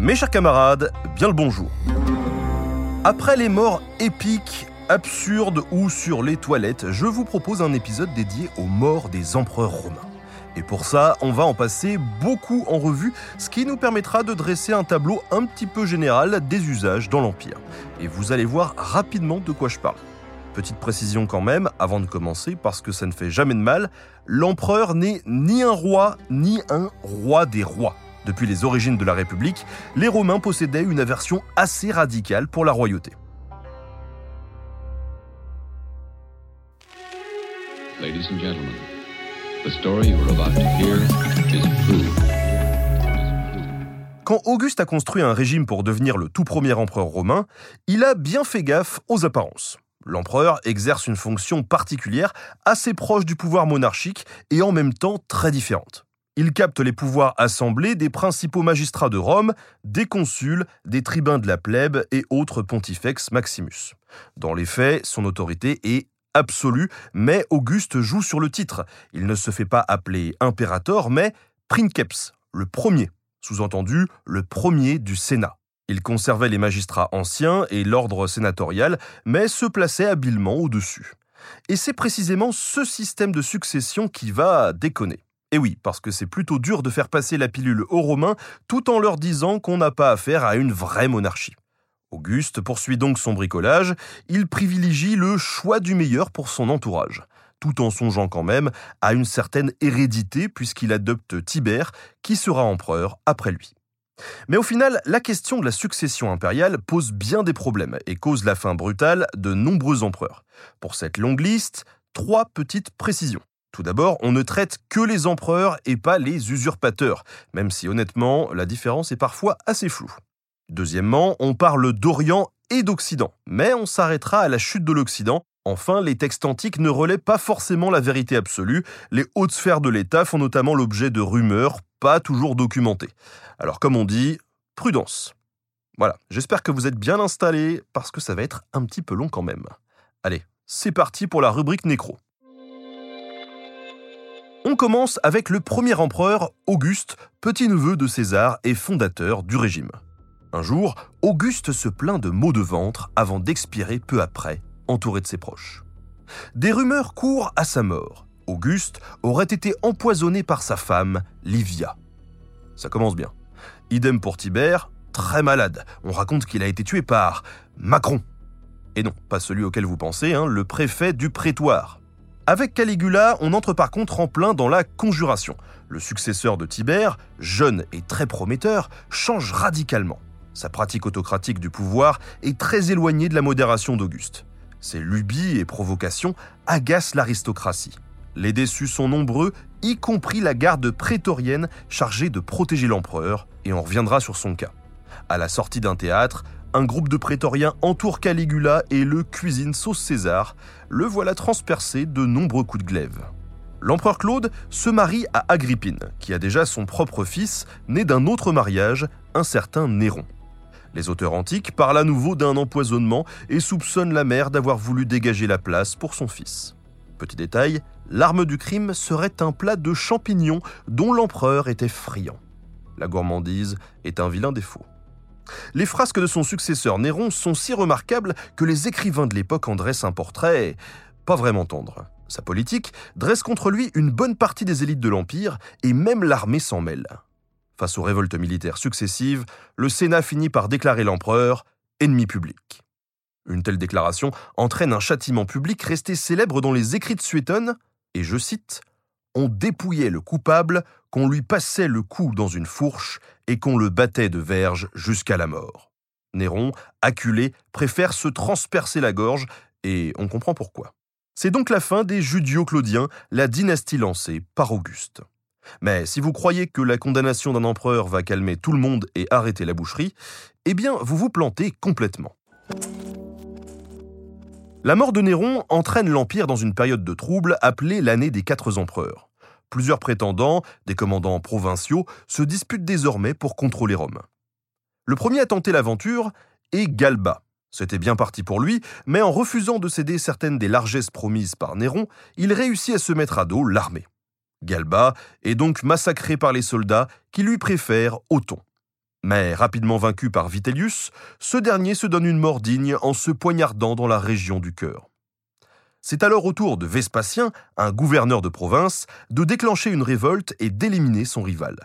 Mes chers camarades, bien le bonjour. Après les morts épiques, absurdes ou sur les toilettes, je vous propose un épisode dédié aux morts des empereurs romains. Et pour ça, on va en passer beaucoup en revue, ce qui nous permettra de dresser un tableau un petit peu général des usages dans l'Empire. Et vous allez voir rapidement de quoi je parle. Petite précision quand même, avant de commencer, parce que ça ne fait jamais de mal, l'empereur n'est ni un roi, ni un roi des rois. Depuis les origines de la République, les Romains possédaient une aversion assez radicale pour la royauté. Ladies and gentlemen, the story you're about to hear is true. Quand Auguste a construit un régime pour devenir le tout premier empereur romain, il a bien fait gaffe aux apparences. L'empereur exerce une fonction particulière, assez proche du pouvoir monarchique et en même temps très différente. Il capte les pouvoirs assemblés des principaux magistrats de Rome, des consuls, des tribuns de la plèbe et autres pontifex Maximus. Dans les faits, son autorité est absolue, mais Auguste joue sur le titre. Il ne se fait pas appeler impérator, mais princeps, le premier, sous-entendu le premier du Sénat. Il conservait les magistrats anciens et l'ordre sénatorial, mais se plaçait habilement au-dessus. Et c'est précisément ce système de succession qui va déconner. Et oui, parce que c'est plutôt dur de faire passer la pilule aux Romains tout en leur disant qu'on n'a pas affaire à une vraie monarchie. Auguste poursuit donc son bricolage, il privilégie le choix du meilleur pour son entourage, tout en songeant quand même à une certaine hérédité puisqu'il adopte Tibère qui sera empereur après lui. Mais au final, la question de la succession impériale pose bien des problèmes et cause la fin brutale de nombreux empereurs. Pour cette longue liste, trois petites précisions. Tout d'abord, on ne traite que les empereurs et pas les usurpateurs, même si honnêtement, la différence est parfois assez floue. Deuxièmement, on parle d'Orient et d'Occident, mais on s'arrêtera à la chute de l'Occident. Enfin, les textes antiques ne relaient pas forcément la vérité absolue, les hautes sphères de l'État font notamment l'objet de rumeurs pas toujours documentées. Alors comme on dit, prudence. Voilà, j'espère que vous êtes bien installés, parce que ça va être un petit peu long quand même. Allez, c'est parti pour la rubrique nécro. On commence avec le premier empereur, Auguste, petit-neveu de César et fondateur du régime. Un jour, Auguste se plaint de maux de ventre avant d'expirer peu après, entouré de ses proches. Des rumeurs courent à sa mort. Auguste aurait été empoisonné par sa femme, Livia. Ça commence bien. Idem pour Tibère, très malade. On raconte qu'il a été tué par Macron. Et non, pas celui auquel vous pensez, hein, le préfet du prétoire. Avec Caligula, on entre par contre en plein dans la conjuration. Le successeur de Tibère, jeune et très prometteur, change radicalement. Sa pratique autocratique du pouvoir est très éloignée de la modération d'Auguste. Ses lubies et provocations agacent l'aristocratie. Les déçus sont nombreux, y compris la garde prétorienne chargée de protéger l'empereur, et on reviendra sur son cas. À la sortie d'un théâtre, un groupe de prétoriens entoure Caligula et le cuisine sauce César. Le voilà transpercé de nombreux coups de glaive. L'empereur Claude se marie à Agrippine, qui a déjà son propre fils, né d'un autre mariage, un certain Néron. Les auteurs antiques parlent à nouveau d'un empoisonnement et soupçonnent la mère d'avoir voulu dégager la place pour son fils. Petit détail, l'arme du crime serait un plat de champignons dont l'empereur était friand. La gourmandise est un vilain défaut. Les frasques de son successeur Néron sont si remarquables que les écrivains de l'époque en dressent un portrait pas vraiment tendre. Sa politique dresse contre lui une bonne partie des élites de l'Empire et même l'armée s'en mêle. Face aux révoltes militaires successives, le Sénat finit par déclarer l'empereur ennemi public. Une telle déclaration entraîne un châtiment public resté célèbre dans les écrits de Suétone, et je cite On dépouillait le coupable, qu'on lui passait le cou dans une fourche et qu'on le battait de verge jusqu'à la mort. Néron, acculé, préfère se transpercer la gorge, et on comprend pourquoi. C'est donc la fin des Judio-Claudiens, la dynastie lancée par Auguste. Mais si vous croyez que la condamnation d'un empereur va calmer tout le monde et arrêter la boucherie, eh bien vous vous plantez complètement. La mort de Néron entraîne l'Empire dans une période de trouble appelée l'année des quatre empereurs. Plusieurs prétendants, des commandants provinciaux, se disputent désormais pour contrôler Rome. Le premier à tenter l'aventure est Galba. C'était bien parti pour lui, mais en refusant de céder certaines des largesses promises par Néron, il réussit à se mettre à dos l'armée. Galba est donc massacré par les soldats qui lui préfèrent Othon. Mais rapidement vaincu par Vitellius, ce dernier se donne une mort digne en se poignardant dans la région du cœur. C'est alors au tour de Vespasien, un gouverneur de province, de déclencher une révolte et d'éliminer son rival.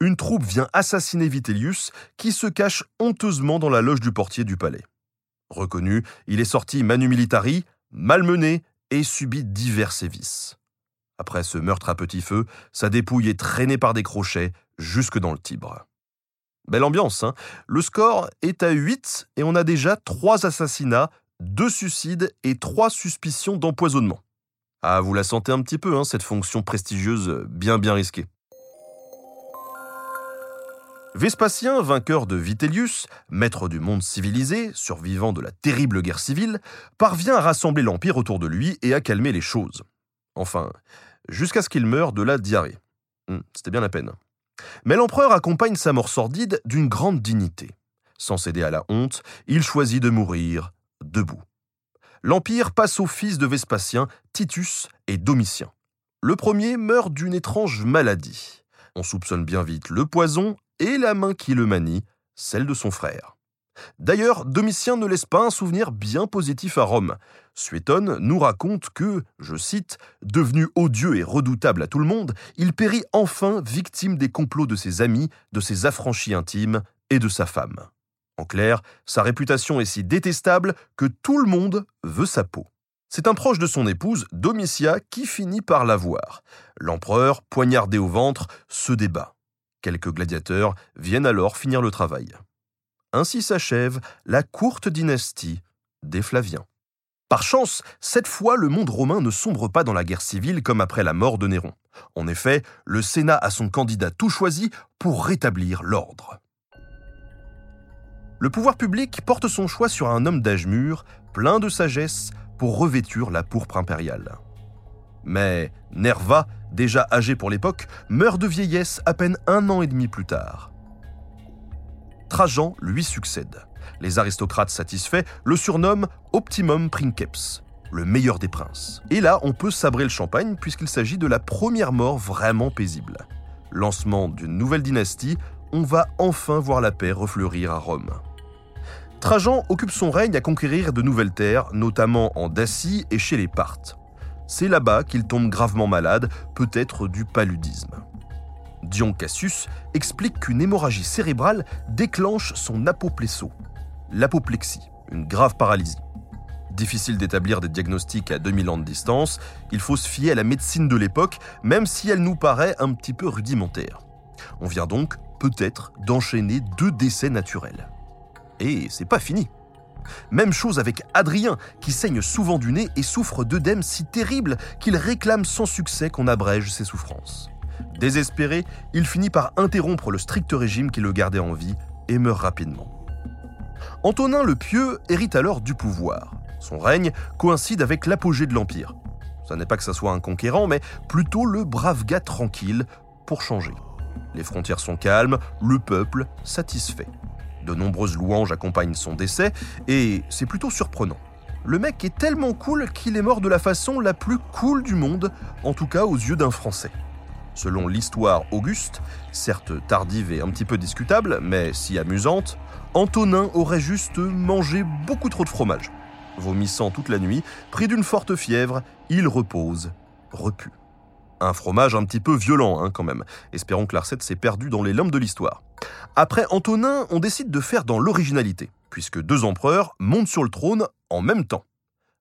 Une troupe vient assassiner Vitellius, qui se cache honteusement dans la loge du portier du palais. Reconnu, il est sorti manu militari, malmené et subit divers sévices. Après ce meurtre à petit feu, sa dépouille est traînée par des crochets jusque dans le Tibre. Belle ambiance, hein Le score est à 8 et on a déjà 3 assassinats, 2 suicides et 3 suspicions d'empoisonnement. Ah, vous la sentez un petit peu, hein, cette fonction prestigieuse bien bien risquée. Vespasien, vainqueur de Vitellius, maître du monde civilisé, survivant de la terrible guerre civile, parvient à rassembler l'Empire autour de lui et à calmer les choses. Enfin, jusqu'à ce qu'il meure de la diarrhée. Hmm, c'était bien la peine. Mais l'empereur accompagne sa mort sordide d'une grande dignité. Sans céder à la honte, il choisit de mourir debout. L'Empire passe aux fils de Vespasien, Titus et Domitien. Le premier meurt d'une étrange maladie. On soupçonne bien vite le poison et la main qui le manie, celle de son frère. D'ailleurs, Domitien ne laisse pas un souvenir bien positif à Rome. Suétone nous raconte que, je cite, devenu odieux et redoutable à tout le monde, il périt enfin victime des complots de ses amis, de ses affranchis intimes et de sa femme. En clair, sa réputation est si détestable que tout le monde veut sa peau. C'est un proche de son épouse, Domitia, qui finit par la voir. L'empereur, poignardé au ventre, se débat. Quelques gladiateurs viennent alors finir le travail. Ainsi s'achève la courte dynastie des Flaviens. Par chance, cette fois, le monde romain ne sombre pas dans la guerre civile comme après la mort de Néron. En effet, le Sénat a son candidat tout choisi pour rétablir l'ordre. Le pouvoir public porte son choix sur un homme d'âge mûr, plein de sagesse, pour revêtir la pourpre impériale. Mais Nerva, déjà âgé pour l'époque, meurt de vieillesse à peine un an et demi plus tard. Trajan lui succède. Les aristocrates satisfaits le surnomment Optimum Princeps, le meilleur des princes. Et là, on peut sabrer le champagne puisqu'il s'agit de la première mort vraiment paisible. Lancement d'une nouvelle dynastie, va enfin voir la paix refleurir à Rome. Trajan occupe son règne à conquérir de nouvelles terres, notamment en Dacie et chez les Parthes. C'est là-bas qu'il tombe gravement malade, peut-être du paludisme. Dion Cassius explique qu'une hémorragie cérébrale déclenche son apoplesso, l'apoplexie, une grave paralysie. Difficile d'établir des diagnostics à 2000 ans de distance, il faut se fier à la médecine de l'époque, même si elle nous paraît un petit peu rudimentaire. On vient donc, peut-être, d'enchaîner deux décès naturels. Et c'est pas fini. Même chose avec Adrien, qui saigne souvent du nez et souffre d'œdème si terrible qu'il réclame sans succès qu'on abrège ses souffrances. Désespéré, il finit par interrompre le strict régime qui le gardait en vie et meurt rapidement. Antonin le Pieux hérite alors du pouvoir. Son règne coïncide avec l'apogée de l'Empire. Ce n'est pas que ça soit un conquérant, mais plutôt le brave gars tranquille pour changer. Les frontières sont calmes, le peuple satisfait. De nombreuses louanges accompagnent son décès, et c'est plutôt surprenant. Le mec est tellement cool qu'il est mort de la façon la plus cool du monde, en tout cas aux yeux d'un Français. Selon l'histoire Auguste, certes tardive et un petit peu discutable, mais si amusante, Antonin aurait juste mangé beaucoup trop de fromage. Vomissant toute la nuit, pris d'une forte fièvre, il repose, repu. Un fromage un petit peu violent, hein, quand même. Espérons que la recette s'est perdue dans les limbes de l'histoire. Après Antonin, on décide de faire dans l'originalité, puisque deux empereurs montent sur le trône en même temps.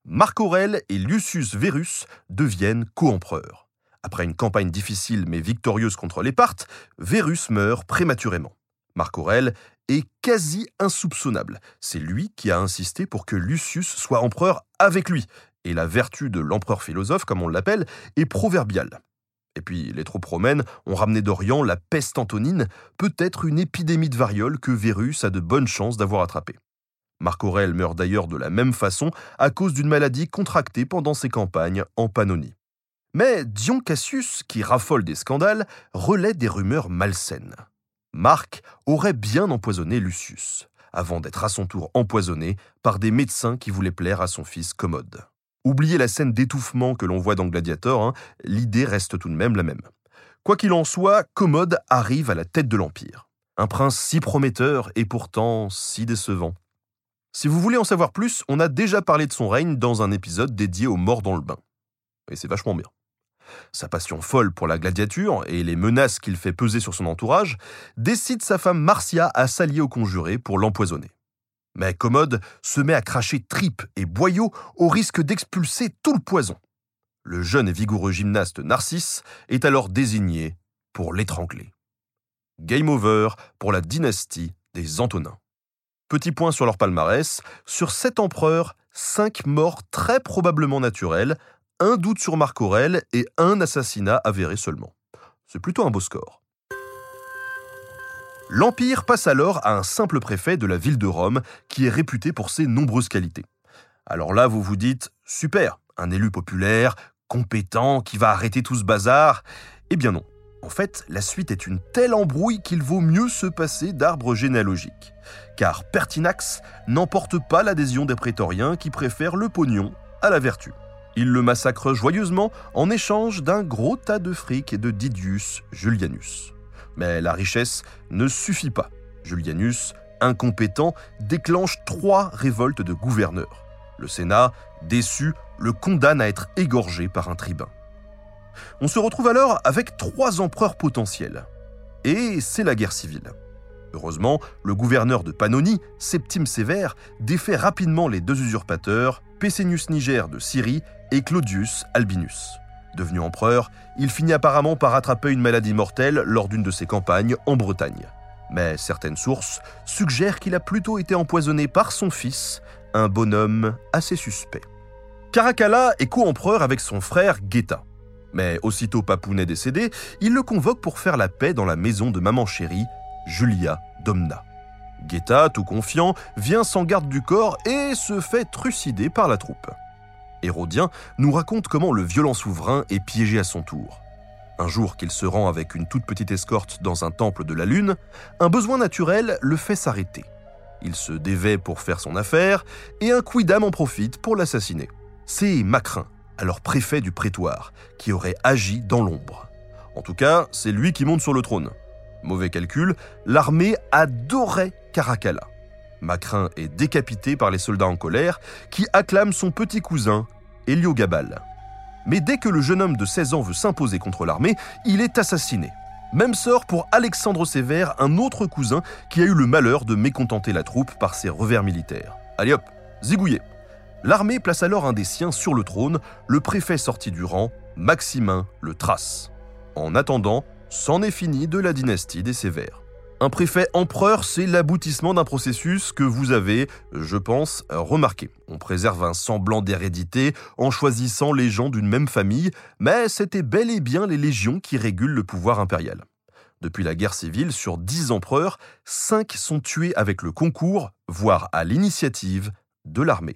Marc Aurèle et Lucius Verus deviennent co-empereurs. Après une campagne difficile mais victorieuse contre les Parthes, Verus meurt prématurément. Marc Aurèle est quasi insoupçonnable. C'est lui qui a insisté pour que Lucius soit empereur avec lui, et la vertu de l'empereur philosophe, comme on l'appelle, est proverbiale. Et puis, les troupes romaines ont ramené d'Orient la peste antonine, peut-être une épidémie de variole que Vérus a de bonnes chances d'avoir attrapée. Marc Aurèle meurt d'ailleurs de la même façon à cause d'une maladie contractée pendant ses campagnes en Pannonie. Mais Dion Cassius, qui raffole des scandales, relaie des rumeurs malsaines. Marc aurait bien empoisonné Lucius, avant d'être à son tour empoisonné par des médecins qui voulaient plaire à son fils Commode. Oubliez la scène d'étouffement que l'on voit dans Gladiator, hein, l'idée reste tout de même la même. Quoi qu'il en soit, Commode arrive à la tête de l'Empire. Un prince si prometteur et pourtant si décevant. Si vous voulez en savoir plus, on a déjà parlé de son règne dans un épisode dédié aux morts dans le bain. Et c'est vachement bien. Sa passion folle pour la gladiature et les menaces qu'il fait peser sur son entourage décide sa femme Marcia à s'allier au conjuré pour l'empoisonner. Mais Commode se met à cracher tripes et boyaux au risque d'expulser tout le poison. Le jeune et vigoureux gymnaste Narcisse est alors désigné pour l'étrangler. Game over pour la dynastie des Antonins. Petit point sur leur palmarès, sur sept empereurs, cinq morts très probablement naturels, un doute sur Marc Aurèle et un assassinat avéré seulement. C'est plutôt un beau score. L'Empire passe alors à un simple préfet de la ville de Rome qui est réputé pour ses nombreuses qualités. Alors là, vous vous dites, super, un élu populaire, compétent, qui va arrêter tout ce bazar. Eh bien non. En fait, la suite est une telle embrouille qu'il vaut mieux se passer d'arbre généalogique. Car Pertinax n'emporte pas l'adhésion des prétoriens qui préfèrent le pognon à la vertu. Il le massacre joyeusement en échange d'un gros tas de fric de Didius Julianus. Mais la richesse ne suffit pas. Julianus, incompétent, déclenche trois révoltes de gouverneurs. Le Sénat, déçu, le condamne à être égorgé par un tribun. On se retrouve alors avec trois empereurs potentiels. Et c'est la guerre civile. Heureusement, le gouverneur de Pannonie, Septime Sévère, défait rapidement les deux usurpateurs, Pesenius Niger de Syrie et Claudius Albinus. Devenu empereur, il finit apparemment par attraper une maladie mortelle lors d'une de ses campagnes en Bretagne. Mais certaines sources suggèrent qu'il a plutôt été empoisonné par son fils, un bonhomme assez suspect. Caracalla est co-empereur avec son frère Geta. Mais aussitôt Papounet décédé, il le convoque pour faire la paix dans la maison de maman chérie, Julia Domna. Geta, tout confiant, vient sans garde du corps et se fait trucider par la troupe. Hérodien nous raconte comment le violent souverain est piégé à son tour. Un jour qu'il se rend avec une toute petite escorte dans un temple de la Lune, un besoin naturel le fait s'arrêter. Il se dévait pour faire son affaire et un quidam en profite pour l'assassiner. C'est Macrin, alors préfet du prétoire, qui aurait agi dans l'ombre. En tout cas, c'est lui qui monte sur le trône. Mauvais calcul, l'armée adorait Caracalla. Macrin est décapité par les soldats en colère qui acclament son petit cousin, Héliogabal. Mais dès que le jeune homme de 16 ans veut s'imposer contre l'armée, il est assassiné. Même sort pour Alexandre Sévère, un autre cousin qui a eu le malheur de mécontenter la troupe par ses revers militaires. Allez hop, zigouillé. L'armée place alors un des siens sur le trône, le préfet sorti du rang, Maximin le Thrace. En attendant, c'en est fini de la dynastie des Sévères. Un préfet empereur, c'est l'aboutissement d'un processus que vous avez, je pense, remarqué. On préserve un semblant d'hérédité en choisissant les gens d'une même famille, mais c'était bel et bien les légions qui régulent le pouvoir impérial. Depuis la guerre civile, sur dix empereurs, cinq sont tués avec le concours, voire à l'initiative, de l'armée.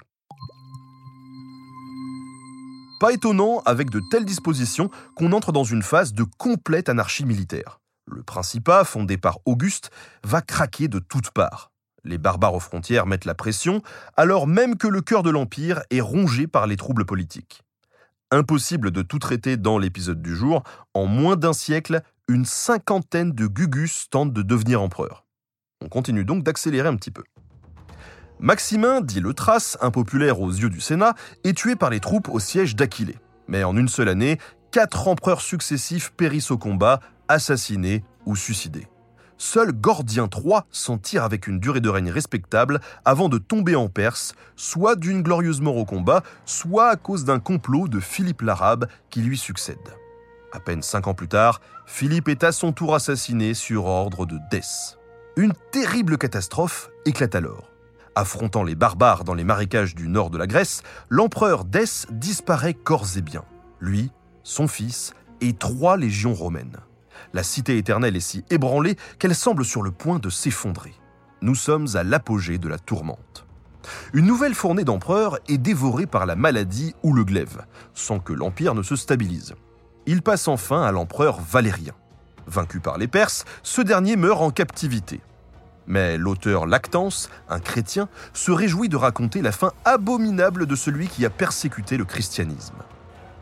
Pas étonnant, avec de telles dispositions, qu'on entre dans une phase de complète anarchie militaire. Le Principat, fondé par Auguste, va craquer de toutes parts. Les barbares aux frontières mettent la pression, alors même que le cœur de l'Empire est rongé par les troubles politiques. Impossible de tout traiter dans l'épisode du jour, en moins d'un siècle, une cinquantaine de Gugus tentent de devenir empereur. On continue donc d'accélérer un petit peu. Maximin, dit le Thrace, impopulaire aux yeux du Sénat, est tué par les troupes au siège d'Aquilée. Mais en une seule année, quatre empereurs successifs périssent au combat, assassinés ou suicidés. Seul Gordien III s'en tire avec une durée de règne respectable avant de tomber en Perse, soit d'une glorieuse mort au combat, soit à cause d'un complot de Philippe l'Arabe qui lui succède. À peine cinq ans plus tard, Philippe est à son tour assassiné sur ordre de Dès. Une terrible catastrophe éclate alors. Affrontant les barbares dans les marécages du nord de la Grèce, l'empereur Dès disparaît corps et biens. Lui, son fils et trois légions romaines la cité éternelle est si ébranlée qu'elle semble sur le point de s'effondrer. Nous sommes à l'apogée de la tourmente. Une nouvelle fournée d'empereurs est dévorée par la maladie ou le glaive, sans que l'empire ne se stabilise. Il passe enfin à l'empereur Valérien. Vaincu par les Perses, ce dernier meurt en captivité. Mais l'auteur Lactance, un chrétien, se réjouit de raconter la fin abominable de celui qui a persécuté le christianisme.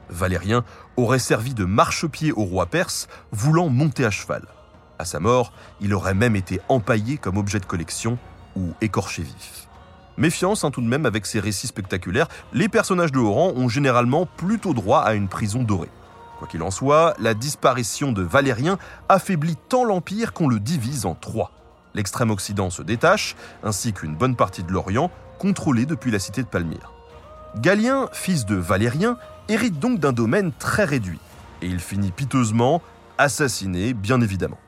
Valérien aurait servi de marchepied au roi perse, voulant monter à cheval. À sa mort, il aurait même été empaillé comme objet de collection ou écorché vif. Méfiance hein, tout de même avec ces récits spectaculaires, les personnages de haut rang ont généralement plutôt droit à une prison dorée. Quoi qu'il en soit, la disparition de Valérien affaiblit tant l'Empire qu'on le divise en trois. L'extrême Occident se détache, ainsi qu'une bonne partie de l'Orient, contrôlée depuis la cité de Palmyre. Galien, fils de Valérien, hérite donc d'un domaine très réduit, et il finit piteusement assassiné, bien évidemment.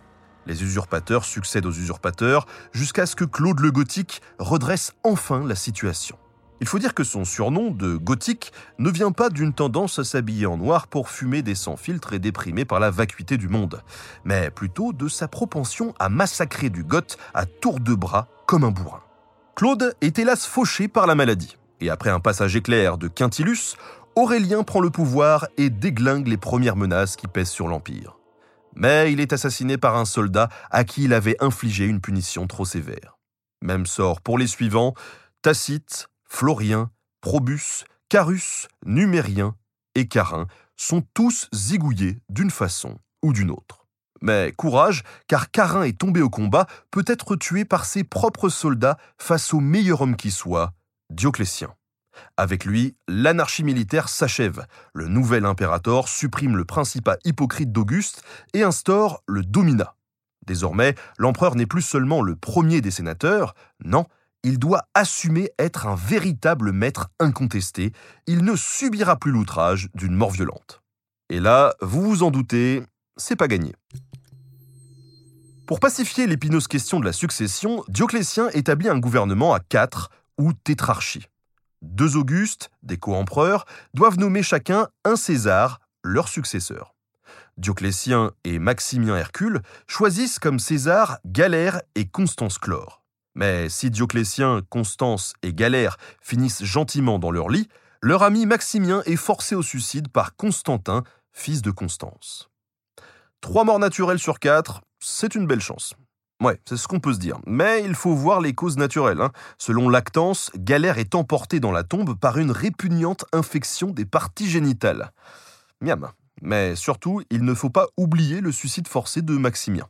Les usurpateurs succèdent aux usurpateurs jusqu'à ce que Claude le Gothique redresse enfin la situation. Il faut dire que son surnom de gothique ne vient pas d'une tendance à s'habiller en noir pour fumer des sans-filtres et déprimé par la vacuité du monde, mais plutôt de sa propension à massacrer du goth à tour de bras comme un bourrin. Claude est hélas fauché par la maladie, et après un passage éclair de Quintilus, Aurélien prend le pouvoir et déglingue les premières menaces qui pèsent sur l'Empire. Mais il est assassiné par un soldat à qui il avait infligé une punition trop sévère. Même sort pour les suivants, Tacite, Florien, Probus, Carus, Numérien et Carin sont tous zigouillés d'une façon ou d'une autre. Mais courage, car Carin est tombé au combat, peut être tué par ses propres soldats face au meilleur homme qui soit, Dioclétien. Avec lui, l'anarchie militaire s'achève. Le nouvel impérator supprime le principat hypocrite d'Auguste et instaure le dominat. Désormais, l'empereur n'est plus seulement le premier des sénateurs, non, il doit assumer être un véritable maître incontesté, il ne subira plus l'outrage d'une mort violente. Et là, vous vous en doutez, c'est pas gagné. Pour pacifier l'épineuse question de la succession, Dioclétien établit un gouvernement à quatre, ou tétrarchie. Deux Augustes, des co-empereurs, doivent nommer chacun un César, leur successeur. Dioclétien et Maximien Hercule choisissent comme César Galère et Constance Chlore. Mais si Dioclétien, Constance et Galère finissent gentiment dans leur lit, leur ami Maximien est forcé au suicide par Constantin, fils de Constance. Trois morts naturelles sur quatre, c'est une belle chance. Ouais, c'est ce qu'on peut se dire. Mais il faut voir les causes naturelles. Hein. Selon Lactance, Galère est emporté dans la tombe par une répugnante infection des parties génitales. Miam. Mais surtout, il ne faut pas oublier le suicide forcé de Maximien.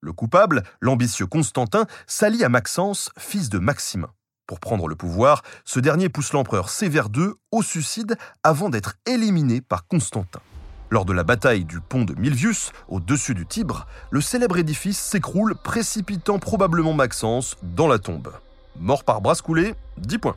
Le coupable, l'ambitieux Constantin, s'allie à Maxence, fils de Maximin. Pour prendre le pouvoir, ce dernier pousse l'empereur Sévère II au suicide avant d'être éliminé par Constantin. Lors de la bataille du pont de Milvius, au-dessus du Tibre, le célèbre édifice s'écroule, précipitant probablement Maxence dans la tombe. Mort par bras coulés, 10 points.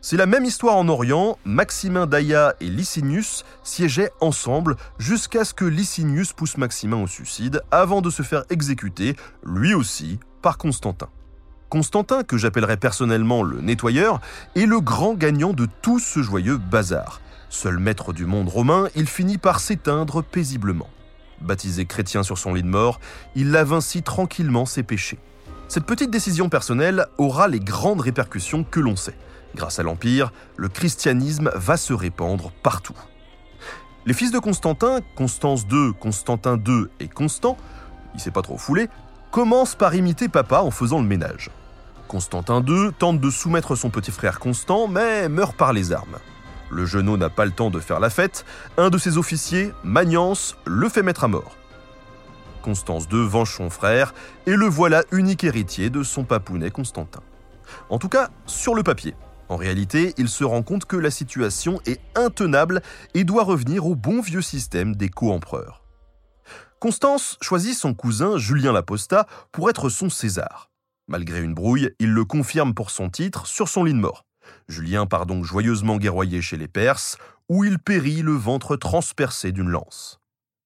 C'est la même histoire en Orient, Maximin d'Aïa et Licinius siégeaient ensemble jusqu'à ce que Licinius pousse Maximin au suicide avant de se faire exécuter, lui aussi, par Constantin. Constantin, que j'appellerai personnellement le nettoyeur, est le grand gagnant de tout ce joyeux bazar. Seul maître du monde romain, il finit par s'éteindre paisiblement. Baptisé chrétien sur son lit de mort, il lave ainsi tranquillement ses péchés. Cette petite décision personnelle aura les grandes répercussions que l'on sait. Grâce à l'Empire, le christianisme va se répandre partout. Les fils de Constantin, Constance II, Constantin II et Constant, il s'est pas trop foulé, commencent par imiter papa en faisant le ménage. Constantin II tente de soumettre son petit frère Constant, mais meurt par les armes. Le genou n'a pas le temps de faire la fête, un de ses officiers, Magnance, le fait mettre à mort. Constance II venge son frère, et le voilà unique héritier de son papounet Constantin. En tout cas, sur le papier. En réalité, il se rend compte que la situation est intenable et doit revenir au bon vieux système des co-empereurs. Constance choisit son cousin Julien Laposta pour être son César. Malgré une brouille, il le confirme pour son titre sur son lit de mort. Julien part donc joyeusement guerroyer chez les Perses, où il périt le ventre transpercé d'une lance.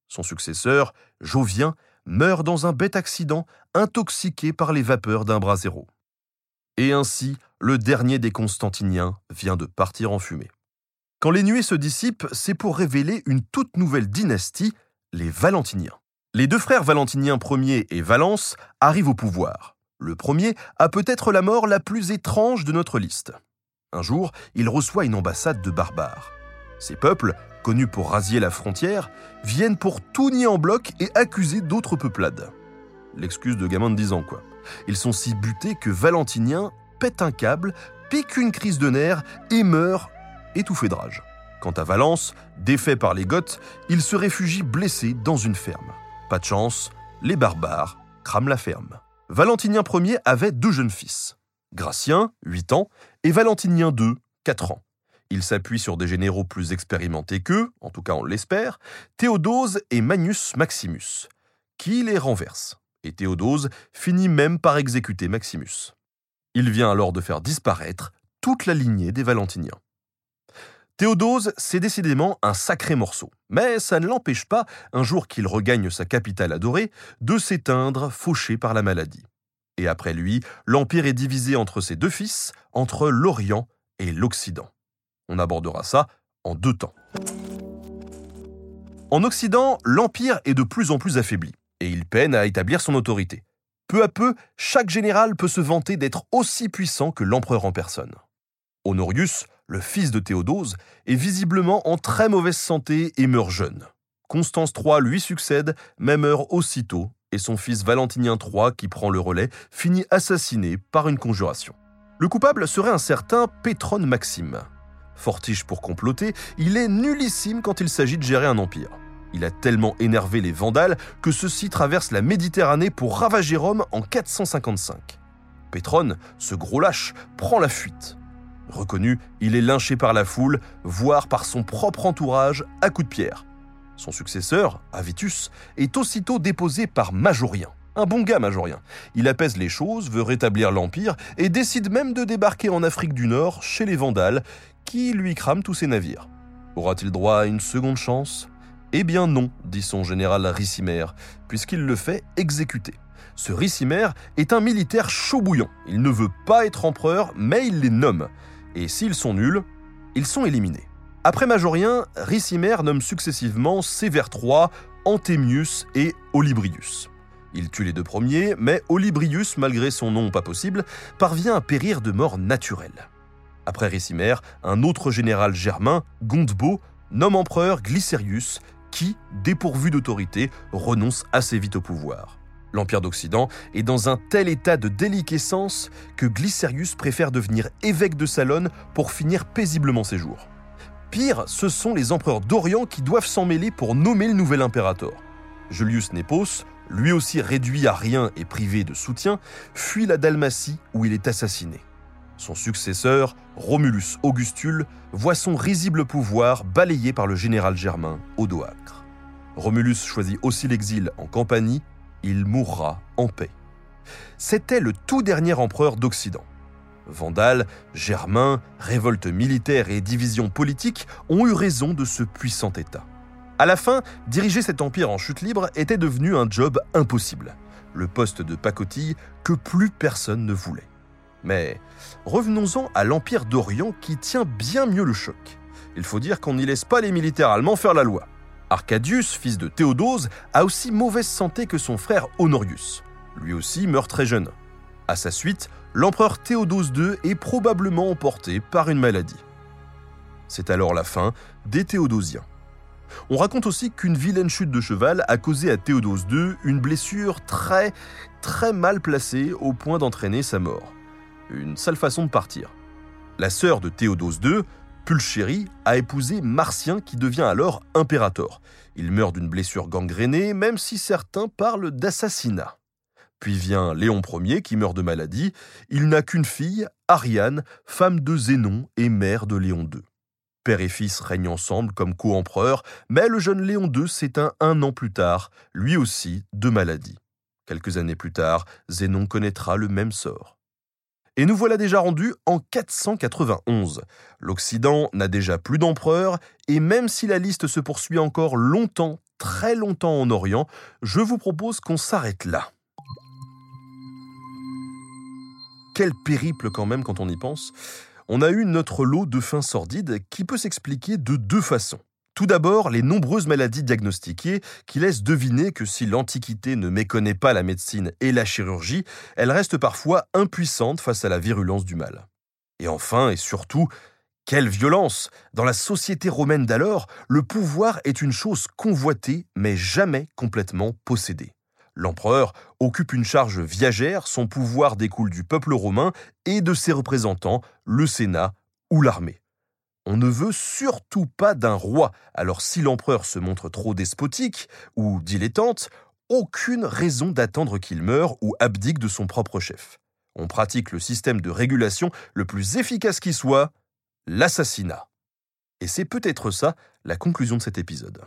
Son successeur, Jovien, meurt dans un bête accident, intoxiqué par les vapeurs d'un brasero. Et ainsi, le dernier des Constantiniens vient de partir en fumée. Quand les nuées se dissipent, c'est pour révéler une toute nouvelle dynastie, les Valentiniens. Les deux frères Valentiniens Ier et Valence arrivent au pouvoir. Le premier a peut-être la mort la plus étrange de notre liste. Un jour, il reçoit une ambassade de barbares. Ces peuples, connus pour rasier la frontière, viennent pour tout nier en bloc et accuser d'autres peuplades. L'excuse de gamin de 10 ans, quoi. Ils sont si butés que Valentinien pète un câble, pique une crise de nerfs et meurt étouffé de rage. Quant à Valence, défait par les Goths, il se réfugie blessé dans une ferme. Pas de chance, les barbares crame la ferme. Valentinien Ier avait deux jeunes fils, Gratien, 8 ans, et Valentinien II, 4 ans. Il s'appuie sur des généraux plus expérimentés qu'eux, en tout cas on l'espère, Théodose et Manius Maximus, qui les renversent. Et Théodose finit même par exécuter Maximus. Il vient alors de faire disparaître toute la lignée des Valentiniens. Théodose, c'est décidément un sacré morceau, mais ça ne l'empêche pas, un jour qu'il regagne sa capitale adorée, de s'éteindre, fauché par la maladie. Et après lui, l'Empire est divisé entre ses deux fils, entre l'Orient et l'Occident. On abordera ça en deux temps. En Occident, l'Empire est de plus en plus affaibli, et il peine à établir son autorité. Peu à peu, chaque général peut se vanter d'être aussi puissant que l'empereur en personne. Honorius, le fils de Théodose, est visiblement en très mauvaise santé et meurt jeune. Constance III lui succède, mais meurt aussitôt, et son fils Valentinien III, qui prend le relais, finit assassiné par une conjuration. Le coupable serait un certain Pétron Maxime. Fortiche pour comploter, il est nullissime quand il s'agit de gérer un empire. Il a tellement énervé les Vandales que ceux-ci traversent la Méditerranée pour ravager Rome en 455. Pétron, ce gros lâche, prend la fuite. Reconnu, il est lynché par la foule, voire par son propre entourage à coups de pierre. Son successeur, Avitus, est aussitôt déposé par Majorien. Un bon gars, Majorien. Il apaise les choses, veut rétablir l'Empire et décide même de débarquer en Afrique du Nord chez les Vandales, qui lui crament tous ses navires. Aura-t-il droit à une seconde chance? Eh bien non, dit son général Ricimer, puisqu'il le fait exécuter. Ce Ricimer est un militaire chaud bouillant. Il ne veut pas être empereur, mais il les nomme et s'ils sont nuls, ils sont éliminés. Après Majorien, Ricimer nomme successivement Sévère III, Antémius et Olybrius. Il tue les deux premiers, mais Olybrius, malgré son nom pas possible, parvient à périr de mort naturelle. Après Ricimer, un autre général germain, Gondebaud, nomme empereur Glycerius, qui, dépourvu d'autorité, renonce assez vite au pouvoir. L'Empire d'Occident est dans un tel état de déliquescence que Glycerius préfère devenir évêque de Salone pour finir paisiblement ses jours. Pire, ce sont les empereurs d'Orient qui doivent s'en mêler pour nommer le nouvel impérator. Julius Nepos, lui aussi réduit à rien et privé de soutien, fuit la Dalmatie où il est assassiné. Son successeur, Romulus Augustule, voit son risible pouvoir balayé par le général germain Odoacre. Romulus choisit aussi l'exil en Campanie il mourra en paix. C'était le tout dernier empereur d'Occident. Vandales, Germains, révoltes militaires et divisions politiques ont eu raison de ce puissant État. À la fin, diriger cet empire en chute libre était devenu un job impossible, le poste de pacotille que plus personne ne voulait. Mais revenons-en à l'empire d'Orient qui tient bien mieux le choc. Il faut dire qu'on n'y laisse pas les militaires allemands faire la loi. Arcadius, fils de Théodose, a aussi mauvaise santé que son frère Honorius. Lui aussi meurt très jeune. À sa suite, l'empereur Théodose II est probablement emporté par une maladie. C'est alors la fin des Théodosiens. On raconte aussi qu'une vilaine chute de cheval a causé à Théodose II une blessure très, très mal placée au point d'entraîner sa mort. Une sale façon de partir. La sœur de Théodose II, Pulchérie a épousé Martien qui devient alors impérator. Il meurt d'une blessure gangrénée, même si certains parlent d'assassinat. Puis vient Léon Ier qui meurt de maladie. Il n'a qu'une fille, Ariane, femme de Zénon et mère de Léon II. Père et fils règnent ensemble comme co-empereurs, mais le jeune Léon II s'éteint un an plus tard, lui aussi de maladie. Quelques années plus tard, Zénon connaîtra le même sort. Et nous voilà déjà rendus en 491. L'Occident n'a déjà plus d'empereur, et même si la liste se poursuit encore longtemps, très longtemps en Orient, je vous propose qu'on s'arrête là. Quel périple quand même quand on y pense. On a eu notre lot de fins sordides qui peut s'expliquer de deux façons. Tout d'abord, les nombreuses maladies diagnostiquées qui laissent deviner que si l'Antiquité ne méconnaît pas la médecine et la chirurgie, elle reste parfois impuissante face à la virulence du mal. Et enfin et surtout, quelle violence Dans la société romaine d'alors, le pouvoir est une chose convoitée mais jamais complètement possédée. L'empereur occupe une charge viagère, son pouvoir découle du peuple romain et de ses représentants, le Sénat ou l'armée. On ne veut surtout pas d'un roi, alors si l'empereur se montre trop despotique ou dilettante, aucune raison d'attendre qu'il meure ou abdique de son propre chef. On pratique le système de régulation le plus efficace qui soit, l'assassinat. Et c'est peut-être ça la conclusion de cet épisode.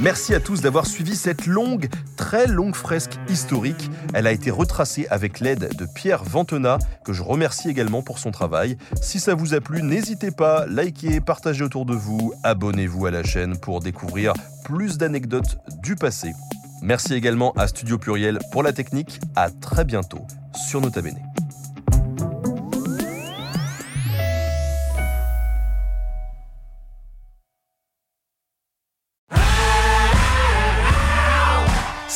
Merci à tous d'avoir suivi cette longue, très longue fresque historique. Elle a été retracée avec l'aide de Pierre Ventena, que je remercie également pour son travail. Si ça vous a plu, n'hésitez pas, likez, partagez autour de vous, abonnez-vous à la chaîne pour découvrir plus d'anecdotes du passé. Merci également à Studio Pluriel pour la technique. À très bientôt sur Nota Bene.